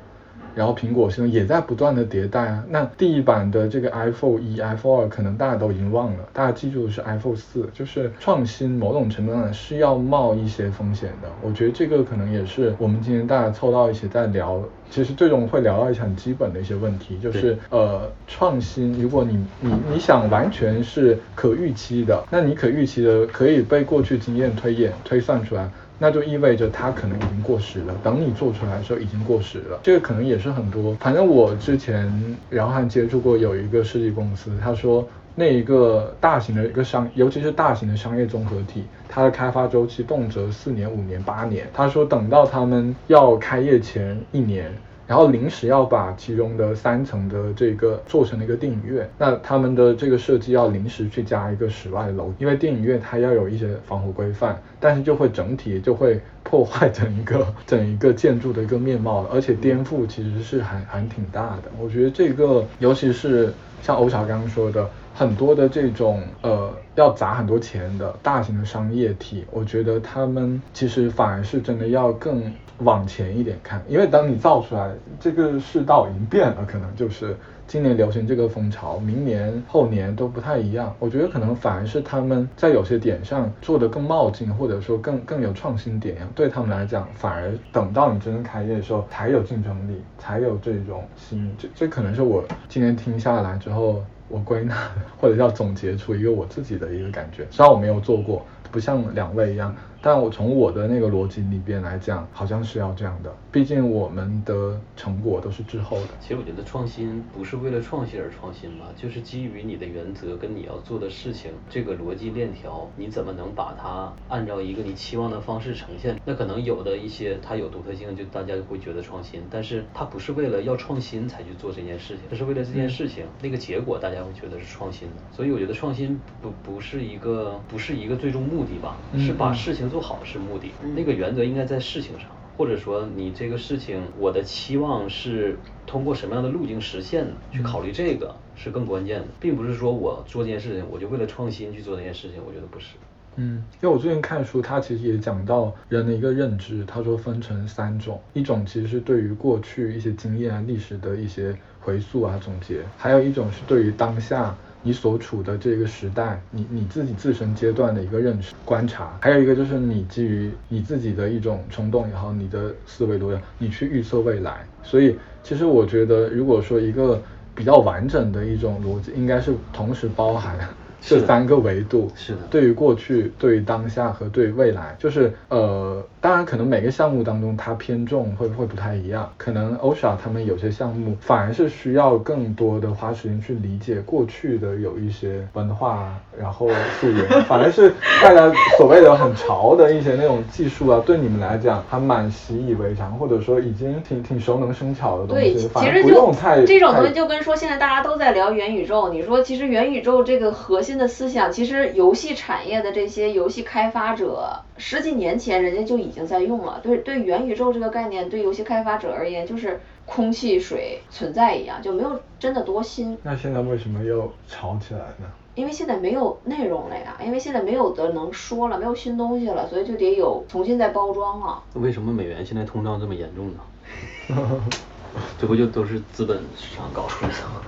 然后苹果现在也在不断的迭代啊，那第一版的这个 iPhone 一、iPhone 二可能大家都已经忘了，大家记住的是 iPhone 四，就是创新某种程度上是要冒一些风险的。我觉得这个可能也是我们今天大家凑到一起在聊，其实最终会聊到一些很基本的一些问题，就是呃创新，如果你你你想完全是可预期的，那你可预期的可以被过去经验推演推算出来。那就意味着它可能已经过时了。等你做出来的时候，已经过时了。这个可能也是很多。反正我之前然后还接触过有一个设计公司，他说那一个大型的一个商，尤其是大型的商业综合体，它的开发周期动辄四年、五年、八年。他说，等到他们要开业前一年。然后临时要把其中的三层的这个做成了一个电影院，那他们的这个设计要临时去加一个室外楼，因为电影院它要有一些防火规范，但是就会整体就会破坏整一个整一个建筑的一个面貌，而且颠覆其实是还还挺大的。我觉得这个尤其是像欧小刚说的。很多的这种呃要砸很多钱的大型的商业体，我觉得他们其实反而是真的要更往前一点看，因为当你造出来，这个世道已经变了，可能就是今年流行这个风潮，明年后年都不太一样。我觉得可能反而是他们在有些点上做的更冒进，或者说更更有创新点，对他们来讲，反而等到你真正开业的时候才有竞争力，才有这种新。这这可能是我今天听下来之后。我归纳或者叫总结出一个我自己的一个感觉，虽然我没有做过，不像两位一样。但我从我的那个逻辑里边来讲，好像是要这样的。毕竟我们的成果都是滞后的。其实我觉得创新不是为了创新而创新吧，就是基于你的原则跟你要做的事情这个逻辑链条，你怎么能把它按照一个你期望的方式呈现？那可能有的一些它有独特性，就大家会觉得创新，但是它不是为了要创新才去做这件事情，它是为了这件事情那个结果大家会觉得是创新的。所以我觉得创新不不是一个不是一个最终目的吧，是把事情。做好是目的，那个原则应该在事情上，或者说你这个事情，我的期望是通过什么样的路径实现的？去考虑这个是更关键的，并不是说我做这件事情，我就为了创新去做这件事情，我觉得不是。嗯，因为我最近看书，他其实也讲到人的一个认知，他说分成三种，一种其实是对于过去一些经验啊、历史的一些回溯啊、总结，还有一种是对于当下。你所处的这个时代，你你自己自身阶段的一个认识观察，还有一个就是你基于你自己的一种冲动也好，你的思维多样，你去预测未来。所以其实我觉得，如果说一个比较完整的一种逻辑，应该是同时包含。这三个维度是的，对于过去、对于当下和对未来，就是呃，当然可能每个项目当中它偏重会会不太一样，可能 OSHA 他们有些项目反而是需要更多的花时间去理解过去的有一些文化，然后溯源，反而是大家所谓的很潮的一些那种技术啊，对你们来讲还蛮习以为常，或者说已经挺挺熟能生巧的东西，反而不用太这种东西就跟说现在大家都在聊元宇宙，你说其实元宇宙这个核心。新的思想，其实游戏产业的这些游戏开发者，十几年前人家就已经在用了。对对，元宇宙这个概念，对游戏开发者而言，就是空气水存在一样，就没有真的多新。那现在为什么又炒起来呢？因为现在没有内容了呀，因为现在没有的能说了，没有新东西了，所以就得有重新再包装了。为什么美元现在通胀这么严重呢？这不就都是资本市场搞出来的吗？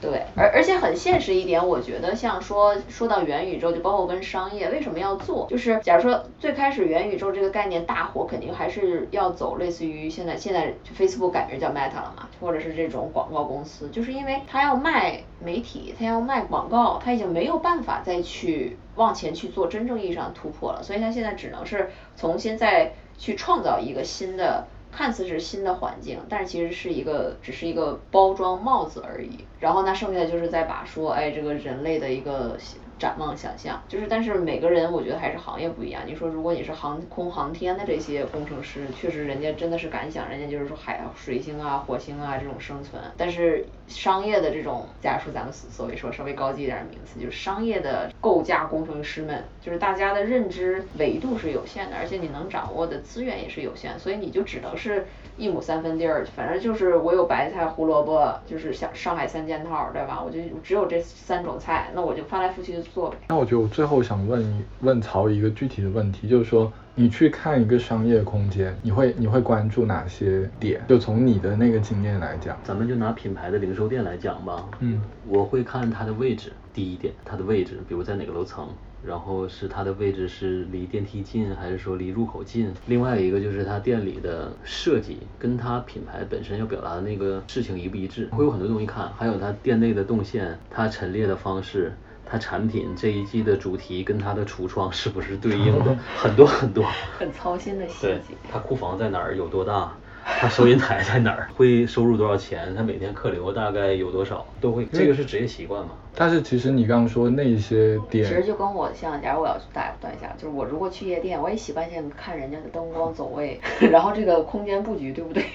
对，而而且很现实一点，我觉得像说说到元宇宙，就包括跟商业为什么要做，就是假如说最开始元宇宙这个概念大火，肯定还是要走类似于现在现在 Facebook 改名叫 Meta 了嘛，或者是这种广告公司，就是因为它要卖媒体，它要卖广告，它已经没有办法再去往前去做真正意义上突破了，所以它现在只能是重新再去创造一个新的。看似是新的环境，但是其实是一个只是一个包装帽子而已。然后那剩下的就是在把说，哎，这个人类的一个。展望想象，就是，但是每个人我觉得还是行业不一样。你说，如果你是航空航天的这些工程师，确实人家真的是敢想，人家就是说海水星啊、火星啊这种生存。但是商业的这种，假如说咱们所谓说稍微高级一点的名词，就是商业的构架工程师们，就是大家的认知维度是有限的，而且你能掌握的资源也是有限，所以你就只能是。一亩三分地儿，反正就是我有白菜、胡萝卜，就是像上海三件套，对吧？我就只有这三种菜，那我就翻来覆去的做。那我觉得我最后想问问曹一个具体的问题，就是说你去看一个商业空间，你会你会关注哪些点？就从你的那个经验来讲，咱们就拿品牌的零售店来讲吧。嗯，我会看它的位置，第一点，它的位置，比如在哪个楼层。然后是它的位置是离电梯近还是说离入口近？另外一个就是它店里的设计跟它品牌本身要表达的那个事情一不一致，会有很多东西看。还有它店内的动线，它陈列的方式，它产品这一季的主题跟它的橱窗是不是对应的？很多很多。很操心的细节。对，它库房在哪儿？有多大？它收银台在哪儿，会收入多少钱，它每天客流大概有多少，都会。这个是职业习惯嘛？但是其实你刚刚说那些点，其实就跟我像，假如我要去打断一下，就是我如果去夜店，我也习惯性看人家的灯光走位，然后这个空间布局，对不对？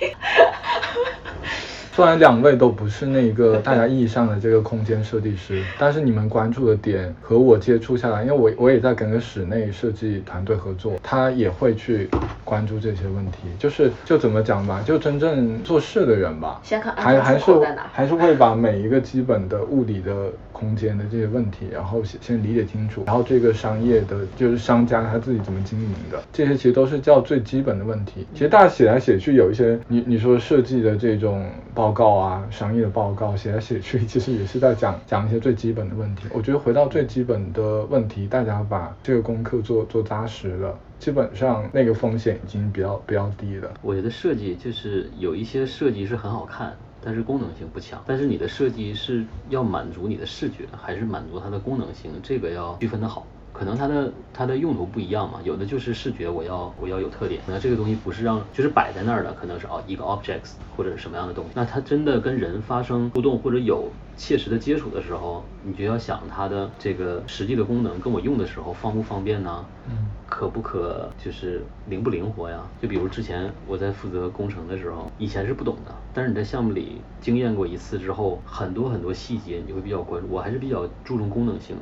虽然两位都不是那个大家意义上的这个空间设计师，但是你们关注的点和我接触下来，因为我我也在跟个室内设计团队合作，他也会去关注这些问题，就是就怎么讲吧，就真正做事的人吧，先看还还是还是会把每一个基本的物理的空间的这些问题，然后先先理解清楚，然后这个商业的就是商家他自己怎么经营的，这些其实都是叫最基本的问题。其实大家写来写去，有一些你你说设计的这种。报告啊，商业的报告写来写去，其实也是在讲讲一些最基本的问题。我觉得回到最基本的问题，大家把这个功课做做扎实了，基本上那个风险已经比较比较低了。我觉得设计就是有一些设计是很好看，但是功能性不强。但是你的设计是要满足你的视觉，还是满足它的功能性，这个要区分的好。可能它的它的用途不一样嘛，有的就是视觉，我要我要有特点，那这个东西不是让就是摆在那儿的，可能是哦一个 objects 或者是什么样的东西，那它真的跟人发生互动或者有切实的接触的时候，你就要想它的这个实际的功能跟我用的时候方不方便呢？嗯，可不可就是灵不灵活呀？就比如之前我在负责工程的时候，以前是不懂的，但是你在项目里经验过一次之后，很多很多细节你会比较关注，我还是比较注重功能性的。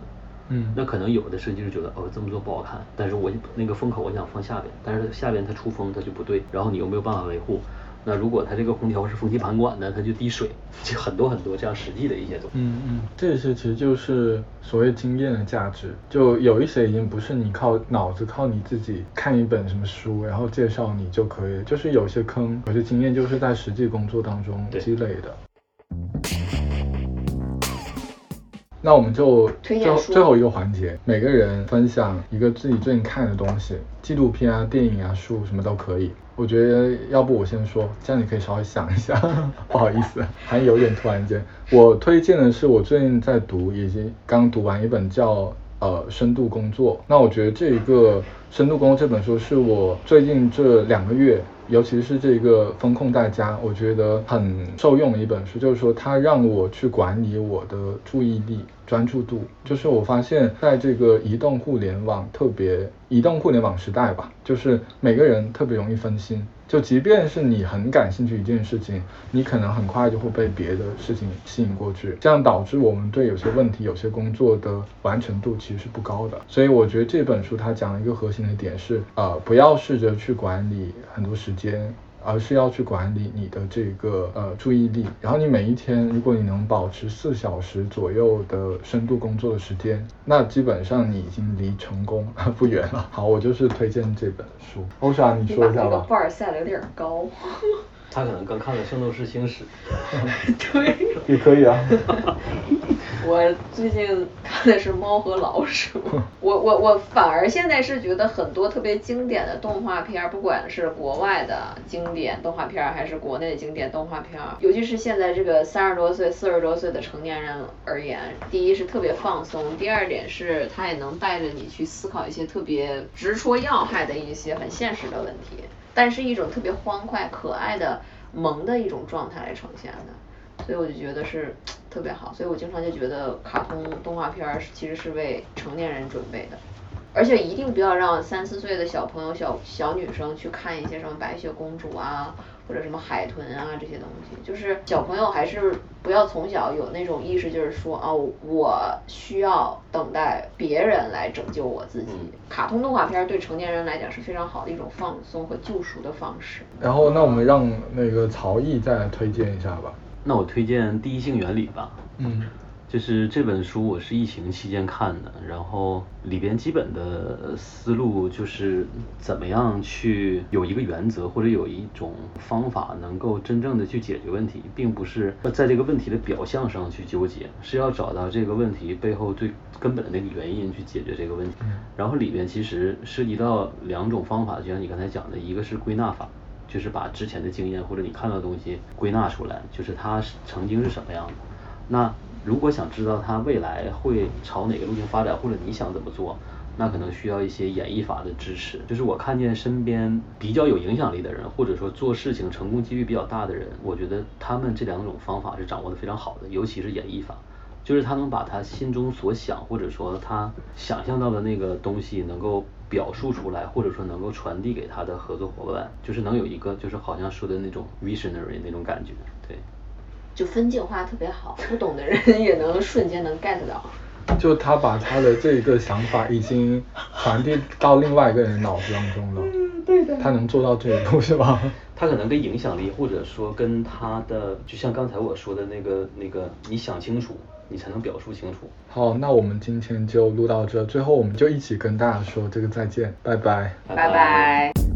嗯，那可能有的设计师觉得哦这么做不好看，但是我那个风口我想放下边，但是下边它出风它就不对，然后你又没有办法维护。那如果它这个空调是风机盘管的，它就滴水，就很多很多这样实际的一些东西。嗯嗯，这些其实就是所谓经验的价值，就有一些已经不是你靠脑子靠你自己看一本什么书然后介绍你就可以，就是有些坑，有些经验就是在实际工作当中积累的。那我们就最最后一个环节，每个人分享一个自己最近看的东西，纪录片啊、电影啊、书什么都可以。我觉得要不我先说，这样你可以稍微想一下。不好意思，还有点突然间。我推荐的是我最近在读，已经刚读完一本叫呃深度工作。那我觉得这一个深度工作这本书是我最近这两个月。尤其是这个风控大家，我觉得很受用的一本书，就是说它让我去管理我的注意力、专注度。就是我发现，在这个移动互联网特别移动互联网时代吧，就是每个人特别容易分心。就即便是你很感兴趣一件事情，你可能很快就会被别的事情吸引过去，这样导致我们对有些问题、有些工作的完成度其实是不高的。所以我觉得这本书它讲了一个核心的点是，呃，不要试着去管理很多时间。而是要去管理你的这个呃注意力，然后你每一天，如果你能保持四小时左右的深度工作的时间，那基本上你已经离成功 不远了。好，我就是推荐这本书。欧莎，你说一下吧。你把那个 bar 赛的有点高。他可能刚看了《圣斗士星矢》。对。也可以啊。我最近看的是《猫和老鼠 》，我我我反而现在是觉得很多特别经典的动画片，不管是国外的经典动画片，还是国内的经典动画片，尤其是现在这个三十多岁、四十多岁的成年人而言，第一是特别放松，第二点是它也能带着你去思考一些特别直戳要害的一些很现实的问题，但是一种特别欢快、可爱的萌的一种状态来呈现的。所以我就觉得是特别好，所以我经常就觉得卡通动画片儿其实是为成年人准备的，而且一定不要让三四岁的小朋友、小小女生去看一些什么白雪公主啊，或者什么海豚啊这些东西，就是小朋友还是不要从小有那种意识，就是说啊，我需要等待别人来拯救我自己。卡通动画片对成年人来讲是非常好的一种放松和救赎的方式。然后，那我们让那个曹毅再来推荐一下吧。那我推荐《第一性原理》吧。嗯。就是这本书，我是疫情期间看的，然后里边基本的思路就是怎么样去有一个原则或者有一种方法，能够真正的去解决问题，并不是在这个问题的表象上去纠结，是要找到这个问题背后最根本的那个原因去解决这个问题。然后里边其实涉及到两种方法，就像你刚才讲的，一个是归纳法。就是把之前的经验或者你看到的东西归纳出来，就是它曾经是什么样的。那如果想知道它未来会朝哪个路径发展，或者你想怎么做，那可能需要一些演绎法的支持。就是我看见身边比较有影响力的人，或者说做事情成功几率比较大的人，我觉得他们这两种方法是掌握的非常好的，尤其是演绎法，就是他能把他心中所想，或者说他想象到的那个东西能够表述出来，或者说能够传递给他的合作伙伴，就是能有一个就是好像说的那种 visionary 那种感觉，对。就分镜画特别好，不懂的人也能瞬间能 get 到。就他把他的这个想法已经传递到另外一个人脑子当中了。嗯，对的。他能做到这一步是吧？他可能跟影响力，或者说跟他的，就像刚才我说的那个那个，你想清楚，你才能表述清楚。好，那我们今天就录到这，最后我们就一起跟大家说这个再见，拜拜。拜拜。